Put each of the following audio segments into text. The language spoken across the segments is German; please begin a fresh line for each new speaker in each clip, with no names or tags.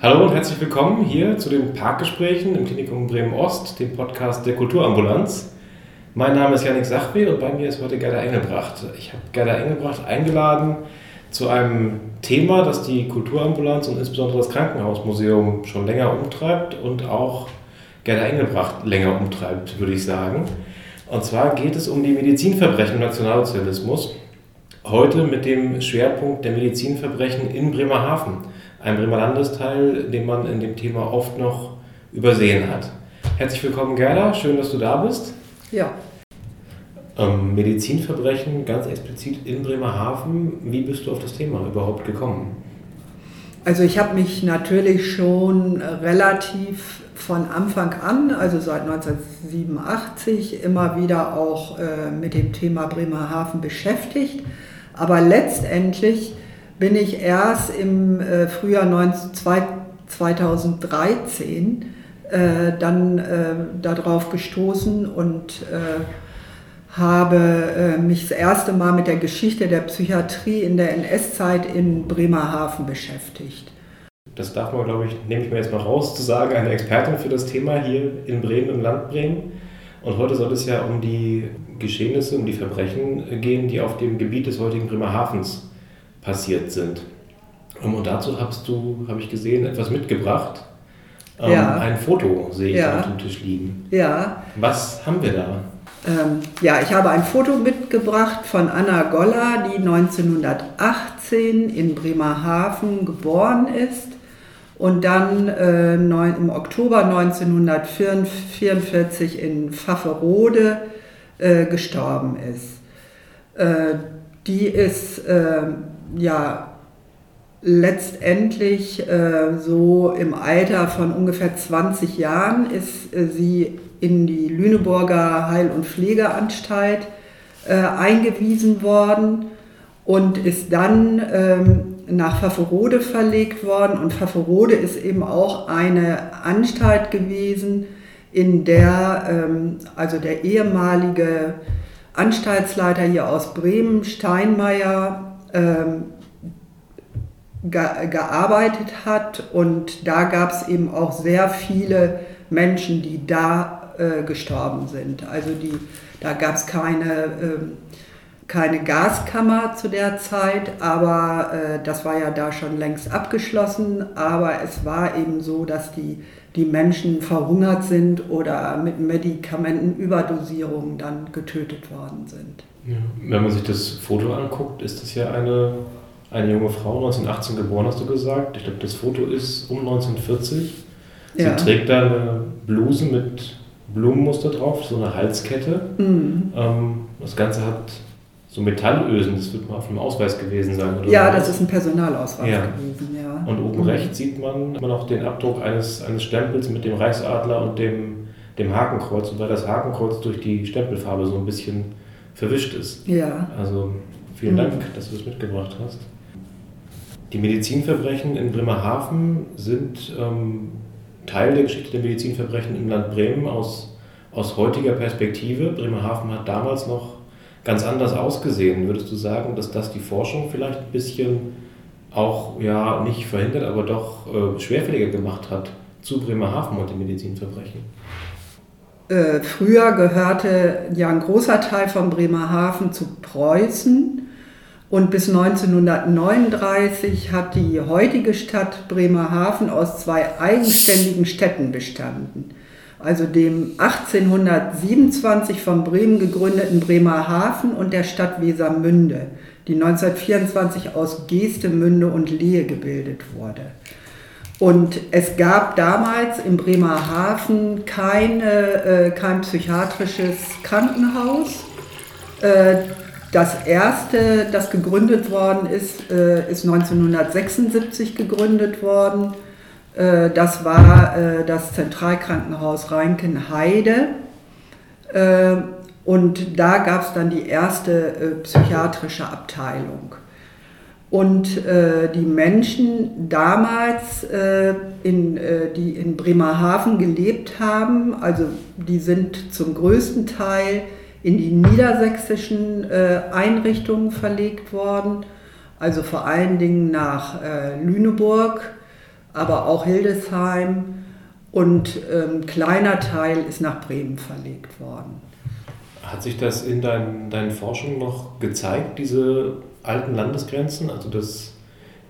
Hallo und herzlich willkommen hier zu den Parkgesprächen im Klinikum Bremen Ost, dem Podcast der Kulturambulanz. Mein Name ist Janik Sachwe und bei mir ist heute Gerda Engelbracht. Ich habe Gerda Engelbracht eingeladen zu einem Thema, das die Kulturambulanz und insbesondere das Krankenhausmuseum schon länger umtreibt und auch Gerda Engelbracht länger umtreibt, würde ich sagen. Und zwar geht es um die Medizinverbrechen im Nationalsozialismus. Heute mit dem Schwerpunkt der Medizinverbrechen in Bremerhaven, ein Bremer Landesteil, den man in dem Thema oft noch übersehen hat. Herzlich willkommen, Gerda. Schön, dass du da bist.
Ja.
Ähm, Medizinverbrechen ganz explizit in Bremerhaven. Wie bist du auf das Thema überhaupt gekommen?
Also ich habe mich natürlich schon relativ von Anfang an, also seit 1987, immer wieder auch äh, mit dem Thema Bremerhaven beschäftigt. Aber letztendlich bin ich erst im äh, Frühjahr 19, 2013 äh, dann äh, darauf gestoßen und äh, habe äh, mich das erste Mal mit der Geschichte der Psychiatrie in der NS-Zeit in Bremerhaven beschäftigt.
Das darf man, glaube ich, nehme ich mir jetzt mal raus, zu sagen, eine Expertin für das Thema hier in Bremen, im Land Bremen. Und heute soll es ja um die Geschehnisse, um die Verbrechen gehen, die auf dem Gebiet des heutigen Bremerhavens passiert sind. Und dazu hast du, habe ich gesehen, etwas mitgebracht. Ähm, ja. Ein Foto sehe ich ja. auf dem Tisch liegen.
Ja.
Was haben wir da?
Ähm, ja, ich habe ein Foto mitgebracht von Anna Goller, die 1918 in Bremerhaven geboren ist und dann äh, neun, im Oktober 1944 in Pfafferode äh, gestorben ist. Äh, die ist äh, ja letztendlich äh, so im Alter von ungefähr 20 Jahren ist äh, sie in die Lüneburger Heil- und Pflegeanstalt eingewiesen worden und ist dann ähm, nach Pfafferode verlegt worden. Und Pfafferode ist eben auch eine Anstalt gewesen, in der ähm, also der ehemalige Anstaltsleiter hier aus Bremen, Steinmeier, ähm, gearbeitet hat. Und da gab es eben auch sehr viele Menschen, die da äh, gestorben sind. Also die, da gab es keine, äh, keine Gaskammer zu der Zeit, aber äh, das war ja da schon längst abgeschlossen. Aber es war eben so, dass die, die Menschen verhungert sind oder mit Medikamentenüberdosierungen dann getötet worden sind.
Ja. Wenn man sich das Foto anguckt, ist das ja eine, eine junge Frau, 1918 geboren, hast du gesagt. Ich glaube, das Foto ist um 1940. Sie ja. trägt da eine Bluse mit Blumenmuster drauf, so eine Halskette. Mhm. Ähm, das Ganze hat so Metallösen, das wird mal auf einem Ausweis gewesen sein.
Oder ja, das ist ein Personalausweis ja. gewesen, ja.
Und oben mhm. rechts sieht man immer noch den Abdruck eines, eines Stempels mit dem Reichsadler und dem, dem Hakenkreuz. Und weil das Hakenkreuz durch die Stempelfarbe so ein bisschen verwischt ist.
Ja.
Also vielen mhm. Dank, dass du das mitgebracht hast. Die Medizinverbrechen in Bremerhaven sind ähm, Teil der Geschichte der Medizinverbrechen im Land Bremen aus, aus heutiger Perspektive. Bremerhaven hat damals noch ganz anders ausgesehen. Würdest du sagen, dass das die Forschung vielleicht ein bisschen auch ja nicht verhindert, aber doch äh, schwerfälliger gemacht hat zu Bremerhaven und den Medizinverbrechen?
Äh, früher gehörte ja ein großer Teil von Bremerhaven zu Preußen und bis 1939 hat die heutige Stadt Bremerhaven aus zwei eigenständigen Städten bestanden. Also dem 1827 von Bremen gegründeten Bremerhaven und der Stadt Wesermünde, die 1924 aus Geestemünde und Lehe gebildet wurde. Und es gab damals in Bremerhaven keine, äh, kein psychiatrisches Krankenhaus. Äh, das erste, das gegründet worden ist, äh, ist 1976 gegründet worden. Äh, das war äh, das Zentralkrankenhaus Reinkenheide. Und da gab es dann die erste psychiatrische Abteilung. Und äh, die Menschen damals, äh, in, äh, die in Bremerhaven gelebt haben, also die sind zum größten Teil in die niedersächsischen äh, Einrichtungen verlegt worden Also vor allen Dingen nach äh, Lüneburg, aber auch Hildesheim und ein ähm, kleiner Teil ist nach Bremen verlegt worden.
Hat sich das in dein, deinen Forschungen noch gezeigt, diese alten Landesgrenzen? Also dass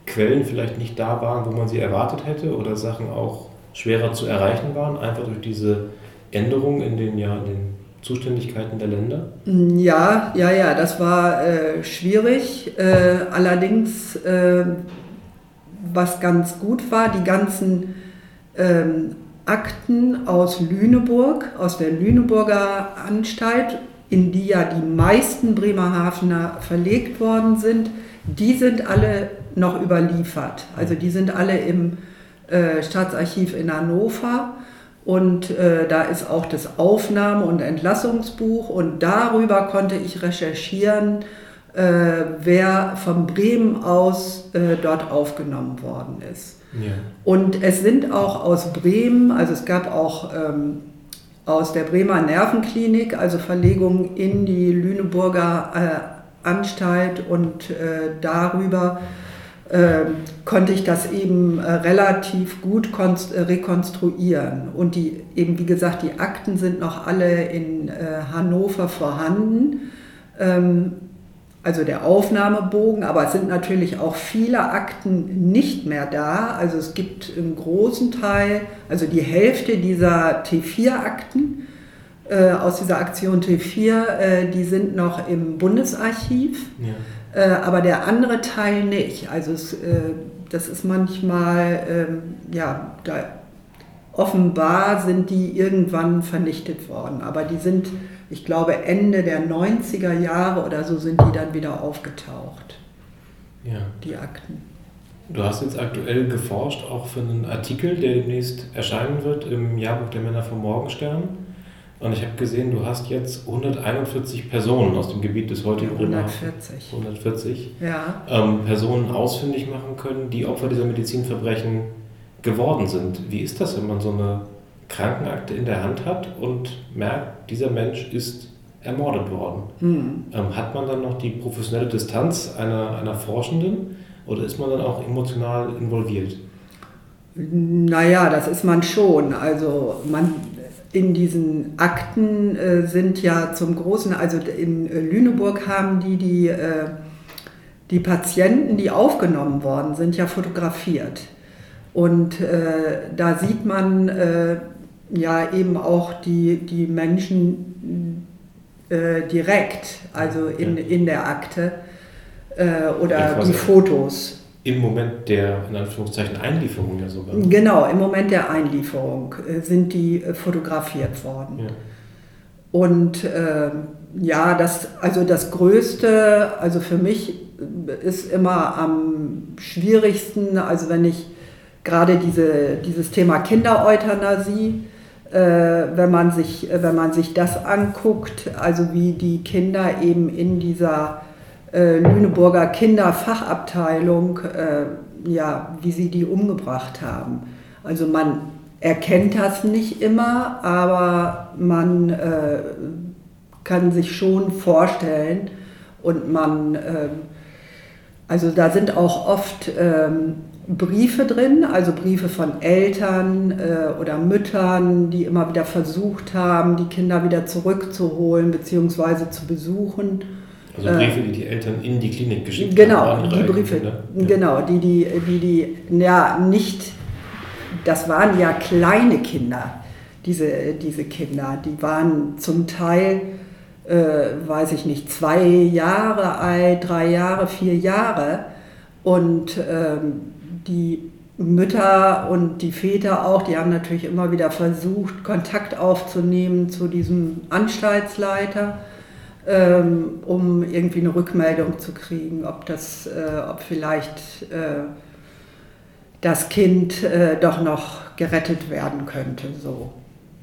Quellen vielleicht nicht da waren, wo man sie erwartet hätte oder Sachen auch schwerer zu erreichen waren, einfach durch diese Änderungen in den, ja, in den Zuständigkeiten der Länder?
Ja, ja, ja, das war äh, schwierig. Äh, allerdings, äh, was ganz gut war, die ganzen ähm, Akten aus Lüneburg, aus der Lüneburger Anstalt, in die ja die meisten Bremerhavener verlegt worden sind, die sind alle noch überliefert. Also die sind alle im äh, Staatsarchiv in Hannover und äh, da ist auch das Aufnahme- und Entlassungsbuch und darüber konnte ich recherchieren, äh, wer von Bremen aus äh, dort aufgenommen worden ist. Ja. Und es sind auch aus Bremen, also es gab auch ähm, aus der Bremer Nervenklinik, also Verlegungen in die Lüneburger äh, Anstalt und äh, darüber äh, konnte ich das eben äh, relativ gut äh, rekonstruieren. Und die, eben wie gesagt, die Akten sind noch alle in Hannover vorhanden. Ähm, also der Aufnahmebogen, aber es sind natürlich auch viele Akten nicht mehr da. Also es gibt einen großen Teil, also die Hälfte dieser T4-Akten äh, aus dieser Aktion T4, äh, die sind noch im Bundesarchiv. Ja. Äh, aber der andere Teil nicht. Also es, äh, das ist manchmal, ähm, ja, da, offenbar sind die irgendwann vernichtet worden. Aber die sind, ich glaube, Ende der 90er Jahre oder so sind die dann wieder aufgetaucht. Ja. Die Akten.
Du hast jetzt aktuell geforscht, auch für einen Artikel, der demnächst erscheinen wird im Jahrbuch der Männer vom Morgenstern. Und ich habe gesehen, du hast jetzt 141 Personen aus dem Gebiet des heutigen
140.
140
ja.
ähm, Personen ausfindig machen können, die Opfer dieser Medizinverbrechen geworden sind. Wie ist das, wenn man so eine Krankenakte in der Hand hat und merkt, dieser Mensch ist ermordet worden? Mhm. Ähm, hat man dann noch die professionelle Distanz einer, einer Forschenden oder ist man dann auch emotional involviert?
Naja, das ist man schon. Also man in diesen Akten äh, sind ja zum großen, also in äh, Lüneburg haben die die, äh, die Patienten, die aufgenommen worden sind, ja fotografiert. Und äh, da sieht man äh, ja eben auch die, die Menschen äh, direkt, also in, in der Akte oder die Fotos
im Moment der, in Anführungszeichen, Einlieferung ja sogar.
Genau, im Moment der Einlieferung äh, sind die äh, fotografiert worden. Ja. Und äh, ja, das, also das Größte, also für mich äh, ist immer am schwierigsten, also wenn ich gerade diese, dieses Thema Kindereuthanasie, äh, wenn, man sich, wenn man sich das anguckt, also wie die Kinder eben in dieser äh, Lüneburger Kinderfachabteilung, äh, ja, wie sie die umgebracht haben. Also man erkennt das nicht immer, aber man äh, kann sich schon vorstellen und man, äh, also da sind auch oft ähm, Briefe drin, also Briefe von Eltern äh, oder Müttern, die immer wieder versucht haben, die Kinder wieder zurückzuholen bzw. zu besuchen.
Also Briefe, die die Eltern in die Klinik geschickt
genau, haben. Genau, die Briefe, ja. genau, die, die, die, die, ja, nicht, das waren ja kleine Kinder, diese, diese Kinder, die waren zum Teil, äh, weiß ich nicht, zwei Jahre alt, drei Jahre, vier Jahre und ähm, die Mütter und die Väter auch, die haben natürlich immer wieder versucht, Kontakt aufzunehmen zu diesem Anstaltsleiter ähm, um irgendwie eine Rückmeldung zu kriegen, ob das, äh, ob vielleicht äh, das Kind äh, doch noch gerettet werden könnte. So.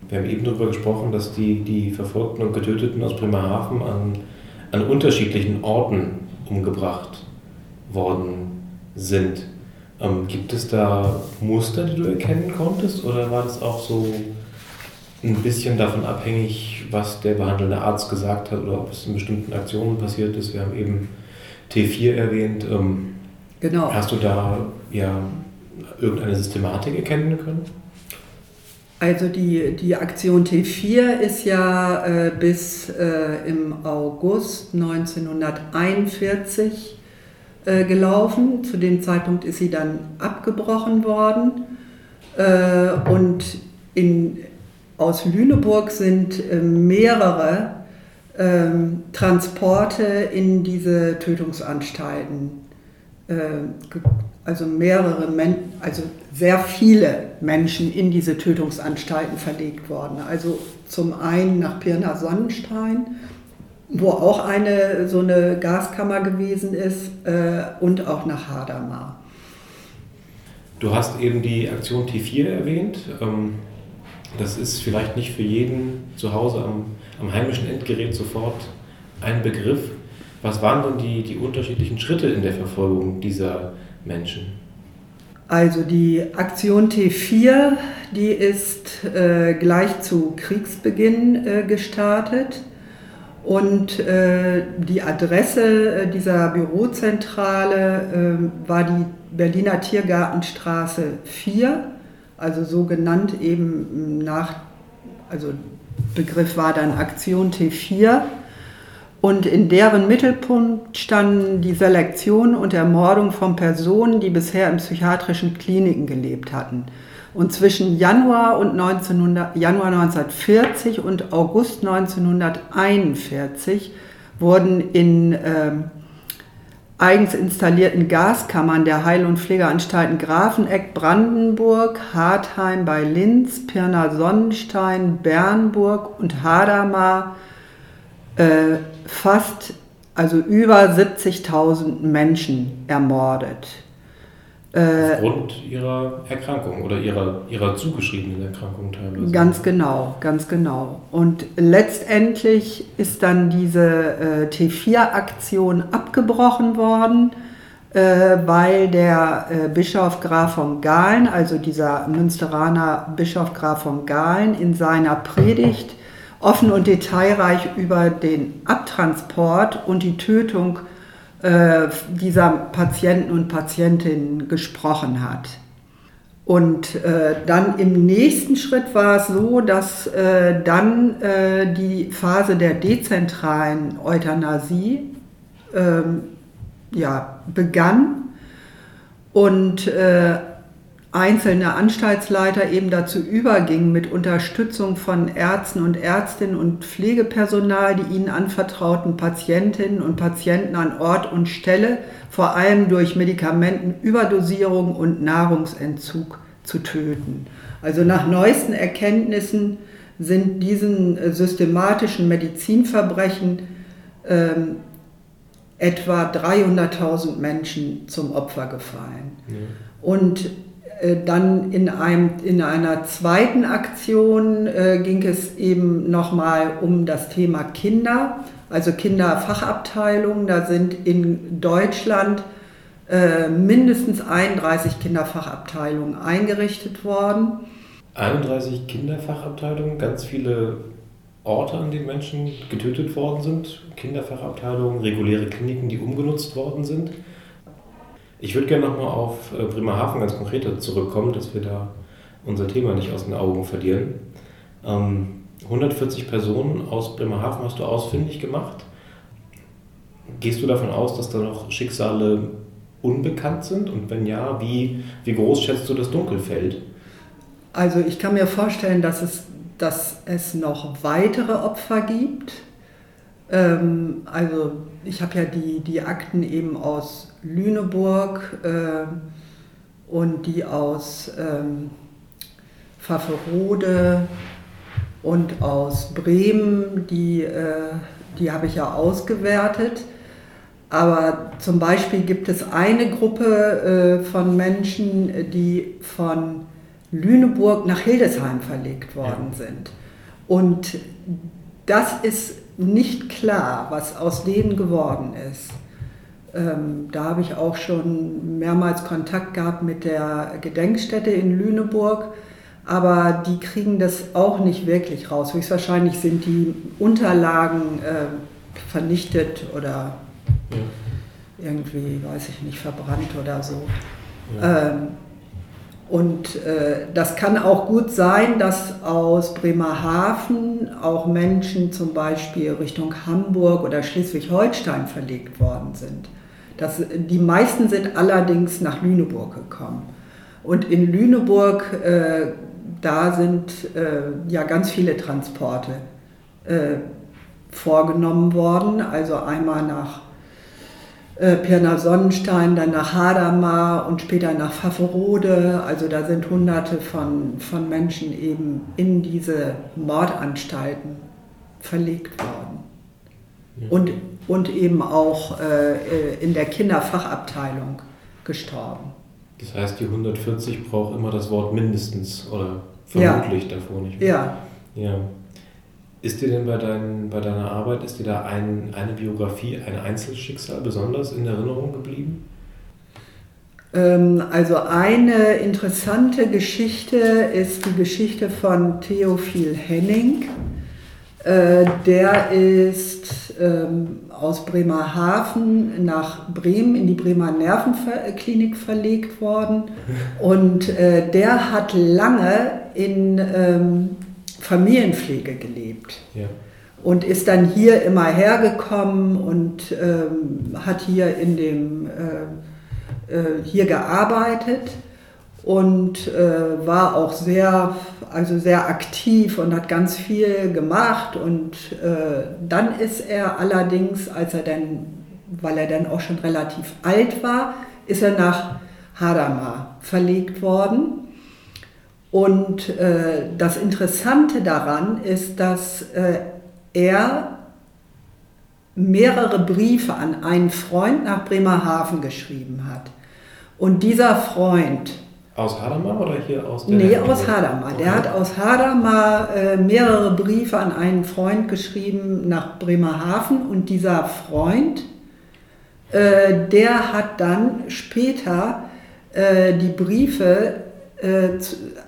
Wir haben eben darüber gesprochen, dass die, die Verfolgten und Getöteten aus Bremerhaven an, an unterschiedlichen Orten umgebracht worden sind. Ähm, gibt es da Muster, die du erkennen konntest, oder war das auch so ein bisschen davon abhängig, was der behandelnde Arzt gesagt hat oder ob es in bestimmten Aktionen passiert ist. Wir haben eben T4 erwähnt. Ähm, Genau. Hast du da ja irgendeine Systematik erkennen können?
Also die, die Aktion T4 ist ja äh, bis äh, im August 1941 äh, gelaufen. Zu dem Zeitpunkt ist sie dann abgebrochen worden. Äh, und in, aus Lüneburg sind äh, mehrere ähm, Transporte in diese Tötungsanstalten äh, also mehrere, Men also sehr viele Menschen in diese Tötungsanstalten verlegt worden. Also zum einen nach Pirna Sonnenstein, wo auch eine so eine Gaskammer gewesen ist, äh, und auch nach Hadamar.
Du hast eben die Aktion T4 erwähnt. Ähm, das ist vielleicht nicht für jeden zu Hause am, am heimischen Endgerät sofort ein Begriff. Was waren denn die, die unterschiedlichen Schritte in der Verfolgung dieser Menschen?
Also die Aktion T4, die ist äh, gleich zu Kriegsbeginn äh, gestartet und äh, die Adresse äh, dieser Bürozentrale ähm, war die Berliner Tiergartenstraße 4, also so genannt eben nach, also Begriff war dann Aktion T4. Und in deren Mittelpunkt standen die Selektion und Ermordung von Personen, die bisher in psychiatrischen Kliniken gelebt hatten. Und zwischen Januar, und 1900, Januar 1940 und August 1941 wurden in äh, eigens installierten Gaskammern der Heil- und Pflegeanstalten Grafeneck, Brandenburg, Hartheim bei Linz, Pirna Sonnenstein, Bernburg und Hadamar äh, fast, also über 70.000 Menschen ermordet.
Äh, Aufgrund ihrer Erkrankung oder ihrer, ihrer zugeschriebenen Erkrankung teilweise.
Ganz genau, ganz genau. Und letztendlich ist dann diese äh, T4-Aktion abgebrochen worden, äh, weil der äh, Bischof Graf von Galen, also dieser Münsteraner Bischof Graf von Galen, in seiner Predigt offen und detailreich über den Abtransport und die Tötung äh, dieser Patienten und Patientinnen gesprochen hat. Und äh, dann im nächsten Schritt war es so, dass äh, dann äh, die Phase der dezentralen Euthanasie ähm, ja, begann und äh, einzelne Anstaltsleiter eben dazu übergingen, mit Unterstützung von Ärzten und Ärztinnen und Pflegepersonal, die ihnen anvertrauten Patientinnen und Patienten an Ort und Stelle, vor allem durch Medikamentenüberdosierung und Nahrungsentzug zu töten. Also nach neuesten Erkenntnissen sind diesen äh, systematischen Medizinverbrechen ähm, etwa 300.000 Menschen zum Opfer gefallen. Ja. Und dann in, einem, in einer zweiten Aktion äh, ging es eben nochmal um das Thema Kinder, also Kinderfachabteilungen. Da sind in Deutschland äh, mindestens 31 Kinderfachabteilungen eingerichtet worden.
31 Kinderfachabteilungen, ganz viele Orte, an denen Menschen getötet worden sind, Kinderfachabteilungen, reguläre Kliniken, die umgenutzt worden sind. Ich würde gerne nochmal auf äh, Bremerhaven ganz konkret zurückkommen, dass wir da unser Thema nicht aus den Augen verlieren. 140 ähm, Personen aus Bremerhaven hast du ausfindig gemacht. Gehst du davon aus, dass da noch Schicksale unbekannt sind? Und wenn ja, wie, wie groß schätzt du das Dunkelfeld?
Also ich kann mir vorstellen, dass es, dass es noch weitere Opfer gibt. Ähm, also ich habe ja die, die Akten eben aus Lüneburg äh, und die aus ähm, Pfafferode und aus Bremen, die, äh, die habe ich ja ausgewertet. Aber zum Beispiel gibt es eine Gruppe äh, von Menschen, die von Lüneburg nach Hildesheim verlegt worden sind. Und das ist nicht klar, was aus denen geworden ist. Ähm, da habe ich auch schon mehrmals Kontakt gehabt mit der Gedenkstätte in Lüneburg, aber die kriegen das auch nicht wirklich raus. Höchstwahrscheinlich sind die Unterlagen äh, vernichtet oder. irgendwie, weiß ich nicht, verbrannt oder so. Ja. Ähm, und äh, das kann auch gut sein, dass aus Bremerhaven auch Menschen zum Beispiel Richtung Hamburg oder Schleswig-Holstein verlegt worden sind. Das, die meisten sind allerdings nach Lüneburg gekommen. Und in Lüneburg, äh, da sind äh, ja ganz viele Transporte äh, vorgenommen worden. Also einmal nach äh, Pirna Sonnenstein, dann nach Hadamar und später nach Pfafferode. Also da sind hunderte von, von Menschen eben in diese Mordanstalten verlegt worden. Ja. Und, und eben auch äh, in der Kinderfachabteilung gestorben.
Das heißt, die 140 braucht immer das Wort mindestens oder vermutlich ja. davor nicht
mehr. Ja.
ja. Ist dir denn bei, dein, bei deiner Arbeit, ist dir da ein, eine Biografie, ein Einzelschicksal besonders in Erinnerung geblieben?
Ähm, also eine interessante Geschichte ist die Geschichte von Theophil Henning. Äh, der ist ähm, aus Bremerhaven nach Bremen in die Bremer Nervenklinik verlegt worden und äh, der hat lange in ähm, Familienpflege gelebt. Ja. Und ist dann hier immer hergekommen und ähm, hat hier in dem äh, äh, hier gearbeitet und äh, war auch sehr, also sehr aktiv und hat ganz viel gemacht. Und äh, dann ist er allerdings, als er dann, weil er dann auch schon relativ alt war, ist er nach Hadamar verlegt worden. Und äh, das Interessante daran ist, dass äh, er mehrere Briefe an einen Freund nach Bremerhaven geschrieben hat. Und dieser Freund.
Aus Hadamar oder hier aus der
Nee, aus Hadamar. Okay. Der hat aus Hadamar äh, mehrere Briefe an einen Freund geschrieben nach Bremerhaven und dieser Freund, äh, der hat dann später äh, die Briefe äh,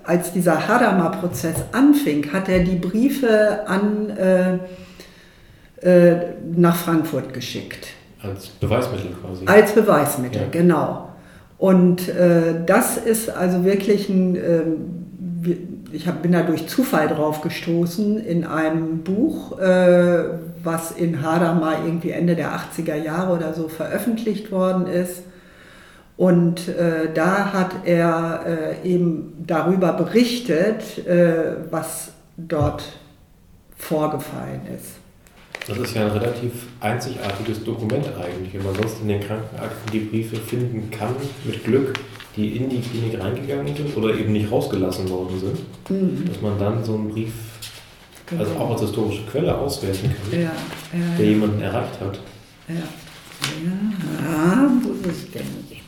als dieser Hadamar-Prozess anfing, hat er die Briefe an, äh, äh, nach Frankfurt geschickt.
Als Beweismittel quasi.
Als Beweismittel, ja. genau. Und äh, das ist also wirklich ein, ähm, ich hab, bin da durch Zufall drauf gestoßen in einem Buch, äh, was in Hadamar irgendwie Ende der 80er Jahre oder so veröffentlicht worden ist und äh, da hat er äh, eben darüber berichtet, äh, was dort vorgefallen ist.
Das ist ja ein relativ einzigartiges Dokument eigentlich, wenn man sonst in den Krankenakten die Briefe finden kann, mit Glück, die in die Klinik reingegangen sind oder eben nicht rausgelassen worden sind, mhm. dass man dann so einen Brief genau. also auch als historische Quelle auswerten kann, ja, ja, der ja. jemanden erreicht hat.
Ja. ja, wo ist denn jetzt?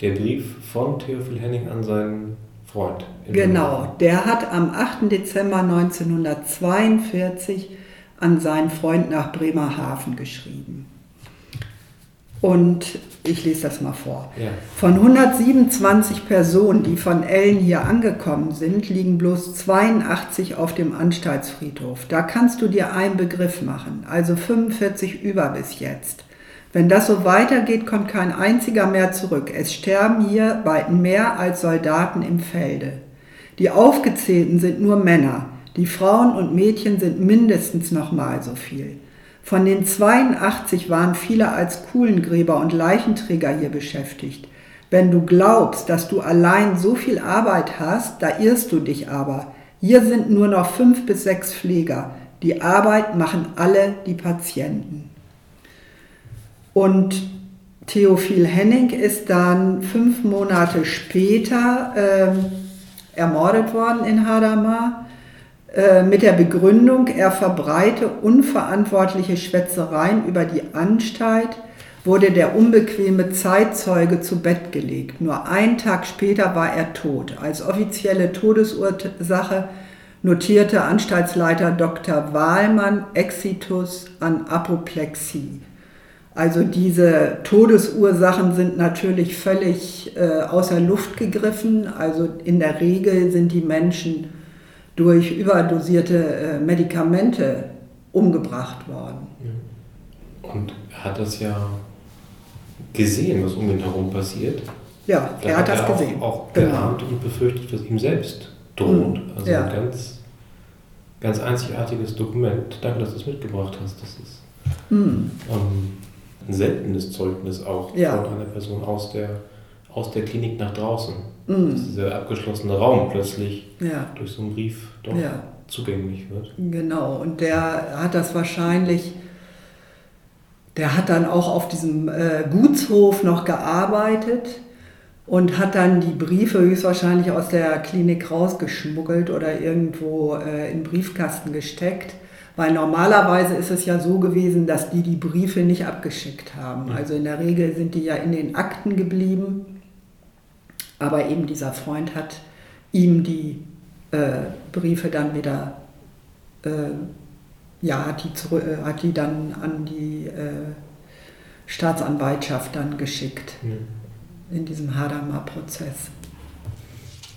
Der Brief von Theophil Henning an seinen Freund.
Genau, der hat am 8. Dezember 1942 an seinen Freund nach Bremerhaven geschrieben. Und ich lese das mal vor. Ja. Von 127 Personen, die von Ellen hier angekommen sind, liegen bloß 82 auf dem Anstaltsfriedhof. Da kannst du dir einen Begriff machen, also 45 über bis jetzt. Wenn das so weitergeht, kommt kein einziger mehr zurück. Es sterben hier weit mehr als Soldaten im Felde. Die Aufgezählten sind nur Männer. Die Frauen und Mädchen sind mindestens nochmal so viel. Von den 82 waren viele als Kuhlengräber und Leichenträger hier beschäftigt. Wenn du glaubst, dass du allein so viel Arbeit hast, da irrst du dich aber. Hier sind nur noch fünf bis sechs Pfleger. Die Arbeit machen alle die Patienten. Und Theophil Henning ist dann fünf Monate später äh, ermordet worden in Hadamar äh, mit der Begründung, er verbreite unverantwortliche Schwätzereien über die Anstalt, wurde der unbequeme Zeitzeuge zu Bett gelegt. Nur einen Tag später war er tot. Als offizielle Todesursache notierte Anstaltsleiter Dr. Wahlmann Exitus an Apoplexie. Also diese Todesursachen sind natürlich völlig äh, außer Luft gegriffen. Also in der Regel sind die Menschen durch überdosierte äh, Medikamente umgebracht worden.
Und hat das ja gesehen, was um ihn herum passiert.
Ja,
Da
er hat das
er auch,
gesehen.
auch
Genau.
geahnt und befürchtet, was ihm selbst droht.
Mhm,
Also
ja.
ein ganz, ganz einzigartiges Dokument. Danke, dass du es mitgebracht hast. Das ist
Hm.
ähm, ein seltenes Zeugnis auch
Ja.
von einer Person aus der, aus der Klinik nach draußen. Dass
Hm.
dieser abgeschlossene Raum plötzlich
Ja.
durch so einen Brief doch
Ja.
zugänglich wird.
Genau, und der hat das wahrscheinlich, der hat dann auch auf diesem äh, Gutshof noch gearbeitet und hat dann die Briefe höchstwahrscheinlich aus der Klinik rausgeschmuggelt oder irgendwo äh, in den Briefkasten gesteckt. Weil normalerweise ist es ja so gewesen, dass die die Briefe nicht abgeschickt haben. Also in der Regel sind die ja in den Akten geblieben. Aber eben dieser Freund hat ihm die äh, Briefe dann wieder äh, ja, hat die, zurück, äh, hat die dann an die äh, Staatsanwaltschaft dann geschickt in diesem Hadamar-Prozess.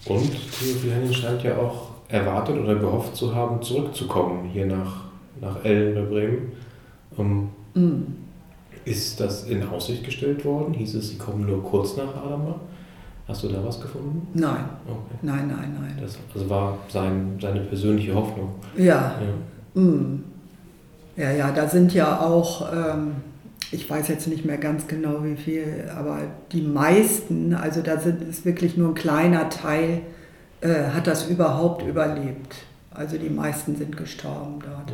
Und Theophil Henning scheint ja auch erwartet oder gehofft zu haben, zurückzukommen hier nach, nach Ellen bei Bremen. Ähm,
Mm.
ist das in Aussicht gestellt worden? Hieß es, sie kommen nur kurz nach Adama? Hast du da was gefunden?
Nein,
Okay.
nein, nein, nein.
Das also war sein, seine persönliche Hoffnung.
Ja,
Ja.
mm. ja, ja, da sind ja auch, ähm, ich weiß jetzt nicht mehr ganz genau wie viel, aber die meisten, also da sind, ist wirklich nur ein kleiner Teil, äh, hat das überhaupt überlebt. Also die meisten sind gestorben dort.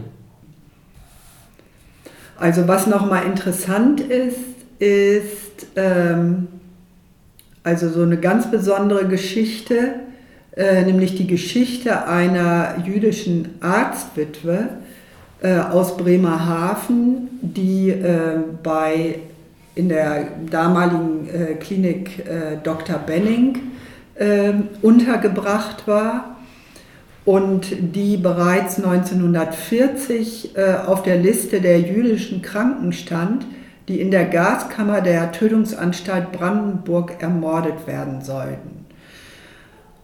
Also was nochmal interessant ist, ist ähm, also so eine ganz besondere Geschichte, äh, nämlich die Geschichte einer jüdischen Arztwitwe äh, aus Bremerhaven, die äh, bei in der damaligen äh, Klinik äh, Dr. Benning äh, untergebracht war und die bereits 1940 äh, auf der Liste der jüdischen Kranken stand, die in der Gaskammer der Tötungsanstalt Brandenburg ermordet werden sollten.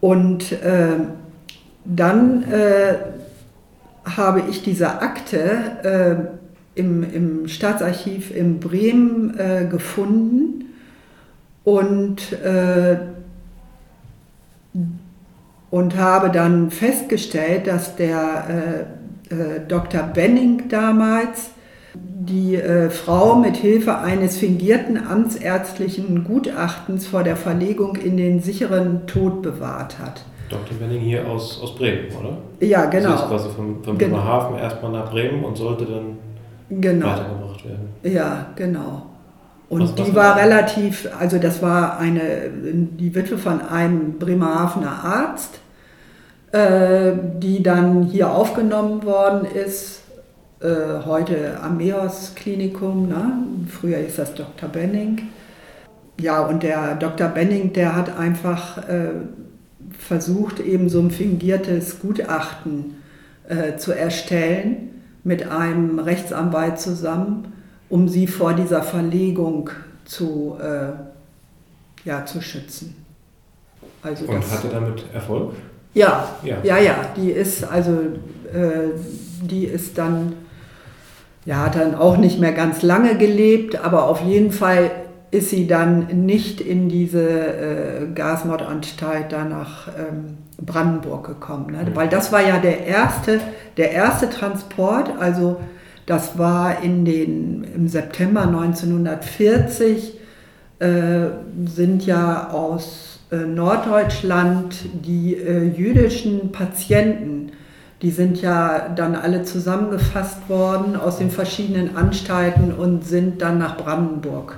Und äh, dann äh, habe ich diese Akte äh, im, im Staatsarchiv in Bremen äh, gefunden und äh, und habe dann festgestellt, dass der äh, äh, Dr. Benning damals die äh, Frau mit Hilfe eines fingierten amtsärztlichen Gutachtens vor der Verlegung in den sicheren Tod bewahrt hat.
Dr. Benning hier aus, aus Bremen, oder?
Ja,
Sie ist
genau.
quasi von, von
Genau.
Bremerhaven erstmal nach Bremen und sollte dann
Genau.
weitergebracht werden.
Ja, genau. Und
Was- was
die
war das?
relativ, also das war eine, die Witwe von einem Bremerhavener Arzt, die dann hier aufgenommen worden ist, äh, heute am Meos Klinikum, ne? früher ist das Dr. Benning. Ja, und der Dr. Benning, der hat einfach äh, versucht, eben so ein fingiertes Gutachten äh, zu erstellen mit einem Rechtsanwalt zusammen, um sie vor dieser Verlegung zu, äh, ja, zu schützen. Also
Und hatte damit Erfolg?
Ja,
Ja.
ja, ja, die ist also, äh, die ist dann, ja, hat dann auch nicht mehr ganz lange gelebt, aber auf jeden Fall ist sie dann nicht in diese äh, Gasmordanstalt da nach ähm, Brandenburg gekommen, ne?
Mhm.
weil das war ja der erste, der erste Transport, also das war in den, im September 1940 äh, sind ja aus Norddeutschland die äh, jüdischen Patienten, die sind ja dann alle zusammengefasst worden aus den verschiedenen Anstalten und sind dann nach Brandenburg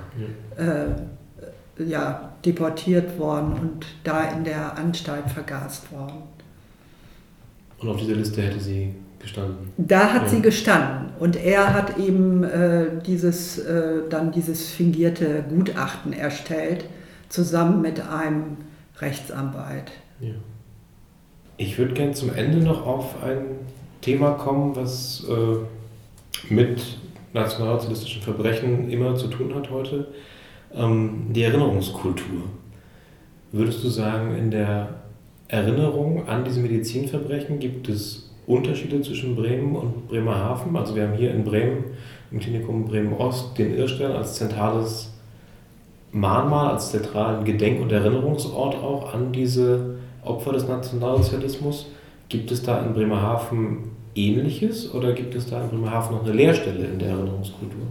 äh, ja, deportiert worden und da in der Anstalt vergast worden.
Und auf dieser Liste hätte sie gestanden.
Da hat
Ja.
sie gestanden und er hat eben äh, dieses, äh, dann dieses fingierte Gutachten erstellt, zusammen mit einem Rechtsanwalt.
Ja. Ich würde gerne zum Ende noch auf ein Thema kommen, was äh, mit nationalsozialistischen Verbrechen immer zu tun hat heute. Ähm, die Erinnerungskultur. Würdest du sagen, in der Erinnerung an diese Medizinverbrechen gibt es Unterschiede zwischen Bremen und Bremerhaven? Also wir haben hier in Bremen im Klinikum Bremen-Ost den Irrstern als zentrales Mahnmal, als zentralen Gedenk- und Erinnerungsort auch an diese Opfer des Nationalsozialismus. Gibt es da in Bremerhaven Ähnliches oder gibt es da in Bremerhaven noch eine Leerstelle in der Erinnerungskultur?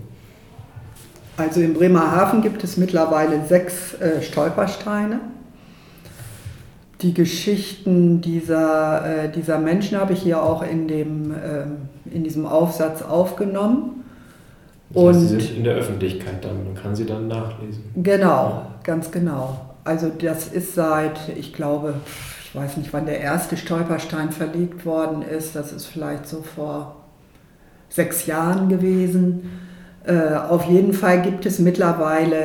Also in Bremerhaven gibt es mittlerweile sechs äh, Stolpersteine. Die Geschichten dieser, äh, dieser Menschen habe ich hier auch in, dem, äh, in diesem Aufsatz aufgenommen.
Und sie sind in der Öffentlichkeit dann, man kann sie dann nachlesen.
Genau, ganz genau. Also das ist seit, ich glaube, ich weiß nicht, wann der erste Stolperstein verlegt worden ist. Das ist vielleicht so vor sechs Jahren gewesen. Äh, auf jeden Fall gibt es mittlerweile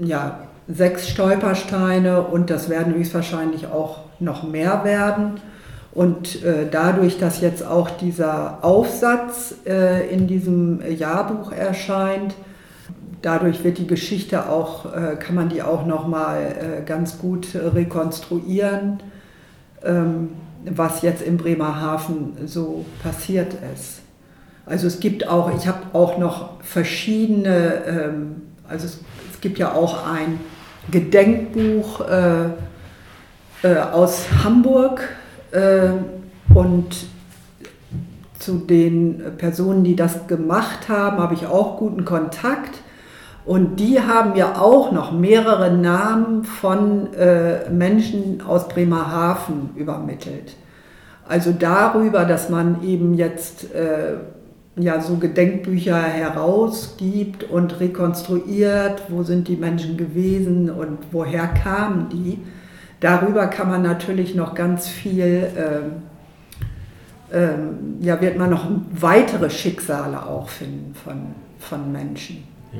äh, ja, sechs Stolpersteine und das werden höchstwahrscheinlich auch noch mehr werden. Und äh, dadurch, dass jetzt auch dieser Aufsatz äh, in diesem Jahrbuch erscheint, dadurch wird die Geschichte auch, äh, kann man die auch nochmal äh, ganz gut rekonstruieren, ähm, was jetzt in Bremerhaven so passiert ist. Also es gibt auch, ich habe auch noch verschiedene, ähm, also es, es, gibt ja auch ein Gedenkbuch äh, äh, aus Hamburg und zu den Personen, die das gemacht haben, habe ich auch guten Kontakt. Und die haben ja auch noch mehrere Namen von äh, Menschen aus Bremerhaven übermittelt. Also darüber, dass man eben jetzt äh, ja, so Gedenkbücher herausgibt und rekonstruiert, wo sind die Menschen gewesen und woher kamen die. Darüber kann man natürlich noch ganz viel, ähm, ähm, ja, wird man noch weitere Schicksale auch finden von, von Menschen, ja.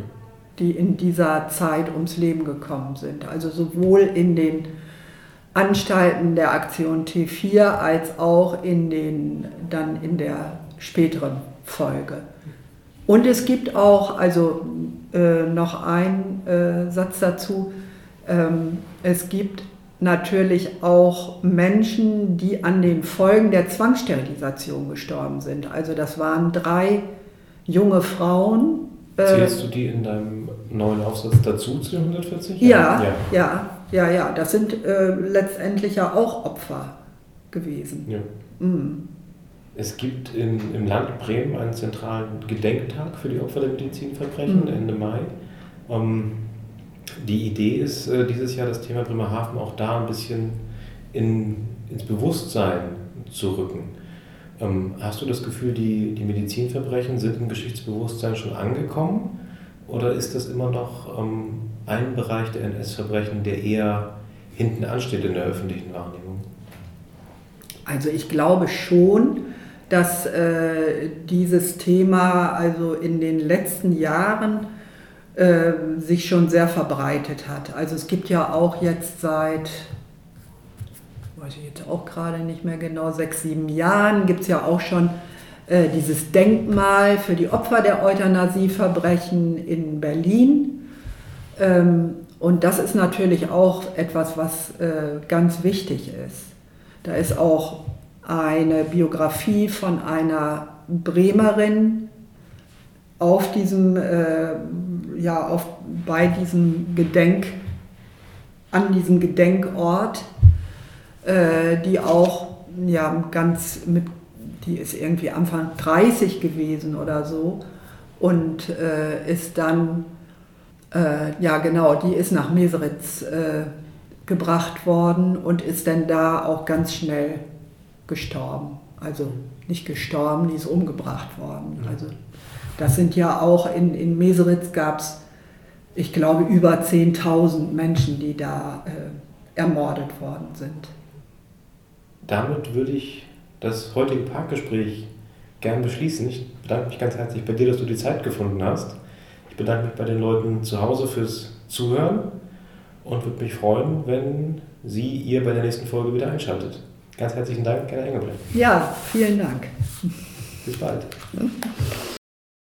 die in dieser Zeit ums Leben gekommen sind. Also sowohl in den Anstalten der Aktion T4 als auch in den, dann in der späteren Folge. Und es gibt auch, also äh, noch ein äh, Satz dazu, ähm, es gibt natürlich auch Menschen, die an den Folgen der Zwangssterilisation gestorben sind. Also das waren drei junge Frauen.
Äh, Zählst du die in deinem neuen Aufsatz dazu zu den 140?
Ja, ja, ja, ja, ja. Das sind äh, letztendlich ja auch Opfer gewesen. Ja.
Mhm. Es gibt in, im Land Bremen einen zentralen Gedenktag für die Opfer der Medizinverbrechen mhm. Ende Mai. Ähm, die Idee ist äh, dieses Jahr das Thema Bremerhaven auch da ein bisschen in, ins Bewusstsein zu rücken. Ähm, hast du das Gefühl, die, die Medizinverbrechen sind im Geschichtsbewusstsein schon angekommen? Oder ist das immer noch ähm, ein Bereich der NS-Verbrechen, der eher hinten ansteht in der öffentlichen Wahrnehmung?
Also ich glaube schon, dass äh, dieses Thema also in den letzten Jahren äh, sich schon sehr verbreitet hat. Also es gibt ja auch jetzt seit, weiß ich jetzt auch gerade nicht mehr genau, sechs, sieben Jahren gibt es ja auch schon äh, dieses Denkmal für die Opfer der Euthanasieverbrechen in Berlin. Ähm, und das ist natürlich auch etwas, was äh, ganz wichtig ist. Da ist auch eine Biografie von einer Bremerin auf diesem, äh, ja, auf, bei diesem Gedenk, an diesem Gedenkort, äh, die auch ja, ganz mit, die ist irgendwie Anfang 30 gewesen oder so und äh, ist dann, äh, ja genau, die ist nach Meseritz äh, gebracht worden und ist dann da auch ganz schnell gestorben. Also nicht gestorben, die ist umgebracht worden. Also das sind ja auch in, in Meseritz gab es, ich glaube, über 10.000 Menschen, die da äh, ermordet worden sind.
Damit würde ich das heutige Parkgespräch gern beschließen. Ich bedanke mich ganz herzlich bei dir, dass du die Zeit gefunden hast. Ich bedanke mich bei den Leuten zu Hause fürs Zuhören und würde mich freuen, wenn Sie ihr bei der nächsten Folge wieder einschaltet. Ganz herzlichen Dank, Gerda Engelbrecht.
Ja, vielen Dank.
Bis bald.